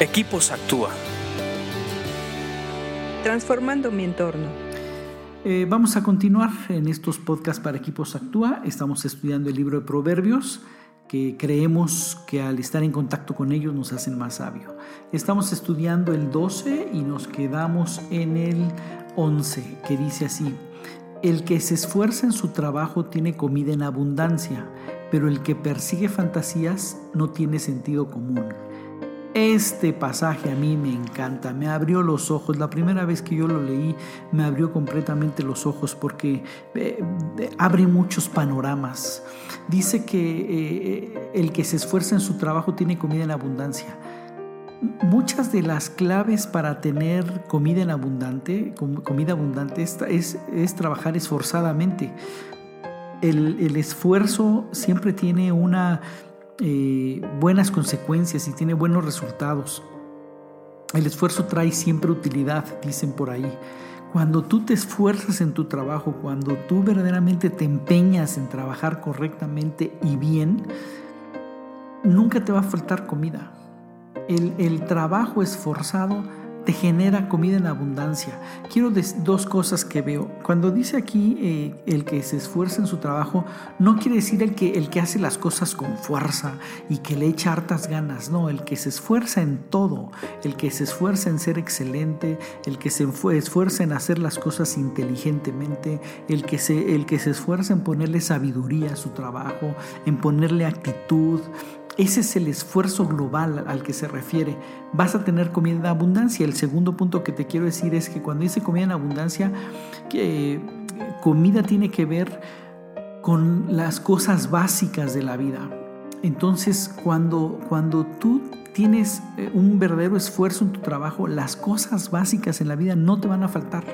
Equipos Actúa. Transformando mi entorno. Eh, vamos a continuar en estos podcasts para Equipos Actúa. Estamos estudiando el libro de Proverbios que creemos que al estar en contacto con ellos nos hacen más sabio. Estamos estudiando el 12 y nos quedamos en el 11, que dice así, el que se esfuerza en su trabajo tiene comida en abundancia, pero el que persigue fantasías no tiene sentido común. Este pasaje a mí me encanta, me abrió los ojos. La primera vez que yo lo leí me abrió completamente los ojos porque eh, abre muchos panoramas. Dice que eh, el que se esfuerza en su trabajo tiene comida en abundancia. Muchas de las claves para tener comida en abundante, comida abundante es, trabajar esforzadamente. El esfuerzo siempre tiene una eh, buenas consecuencias y tiene buenos resultados. El esfuerzo trae siempre utilidad, dicen por ahí. Cuando tú te esfuerzas en tu trabajo, cuando tú verdaderamente te empeñas en trabajar correctamente y bien, nunca te va a faltar comida. El, el trabajo esforzado te genera comida en abundancia. Quiero dos cosas que veo. Cuando dice aquí eh, el que se esfuerza en su trabajo, no quiere decir el que, el que hace las cosas con fuerza y que le echa hartas ganas. No, el que se esfuerza en todo, el que se esfuerza en ser excelente, el que se esfuerza en hacer las cosas inteligentemente, el que se, el que se esfuerza en ponerle sabiduría a su trabajo, en ponerle actitud, ese es el esfuerzo global al que se refiere. Vas a tener comida en abundancia. El segundo punto que te quiero decir es que cuando dice comida en abundancia, que comida tiene que ver con las cosas básicas de la vida. Entonces, cuando, cuando tú tienes eh, un verdadero esfuerzo en tu trabajo, las cosas básicas en la vida no te van a faltar.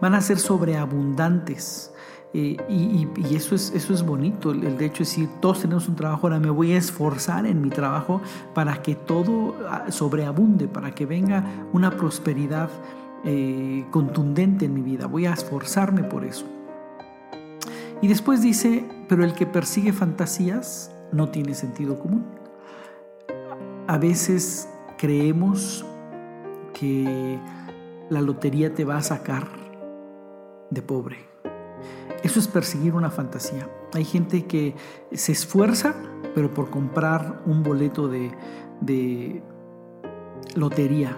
Van a ser sobreabundantes. Y, eso, es, eso es bonito, el, de hecho decir, todos tenemos un trabajo, ahora me voy a esforzar en mi trabajo para que todo ah, sobreabunde, para que venga una prosperidad eh, contundente en mi vida, voy a esforzarme por eso. Y después dice, pero el que persigue fantasías no tiene sentido común. A veces creemos que la lotería te va a sacar de pobre eso es perseguir una fantasía. Hay gente que se esfuerza, pero por comprar un boleto de, lotería.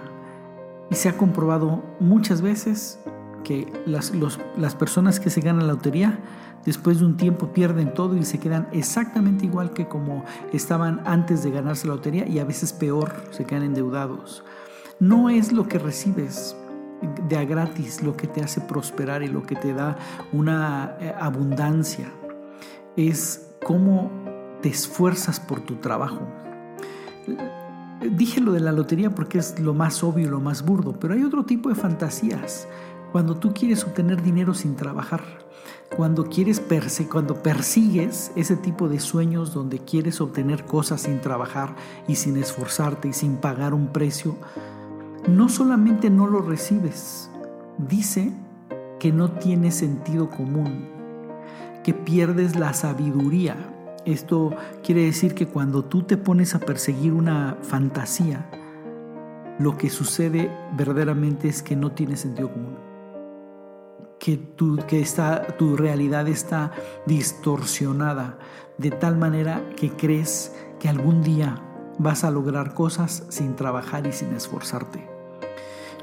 Y se ha comprobado muchas veces que las, las personas que se ganan la lotería después de un tiempo pierden todo y se quedan exactamente igual que como estaban antes de ganarse la lotería y a veces peor, se quedan endeudados. No es lo que recibes, de a gratis lo que te hace prosperar y lo que te da una eh, abundancia. Es cómo te esfuerzas por tu trabajo. Dije lo de la lotería porque es lo más obvio y lo más burdo, pero hay otro tipo de fantasías. Cuando tú quieres obtener dinero sin trabajar, cuando quieres cuando persigues ese tipo de sueños donde quieres obtener cosas sin trabajar y sin esforzarte y sin pagar un precio, no solamente no lo recibes, dice que no tiene sentido común, que pierdes la sabiduría. Esto quiere decir que cuando tú te pones a perseguir una fantasía, lo que sucede verdaderamente es que no tiene sentido común. Que, tu, que tu realidad está distorsionada de tal manera que crees que algún día vas a lograr cosas sin trabajar y sin esforzarte.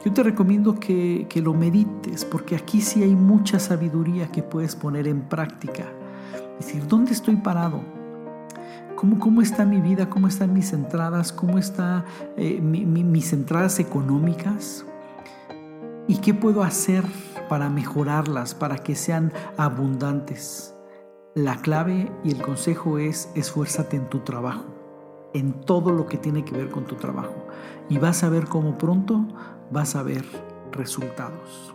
Yo te recomiendo que, lo medites porque aquí sí hay mucha sabiduría que puedes poner en práctica. Es decir, ¿dónde estoy parado? ¿Cómo, cómo está mi vida? ¿Cómo están mis entradas? ¿Cómo están eh, mis entradas económicas? ¿Y qué puedo hacer para mejorarlas, para que sean abundantes? La clave y el consejo es esfuérzate en tu trabajo en todo lo que tiene que ver con tu trabajo. Y vas a ver cómo pronto vas a ver resultados.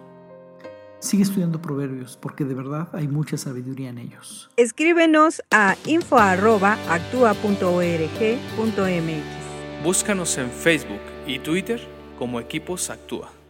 Sigue estudiando proverbios porque de verdad hay mucha sabiduría en ellos. Escríbenos a info.actua.org.mx. Búscanos en Facebook y Twitter como Equipos Actúa.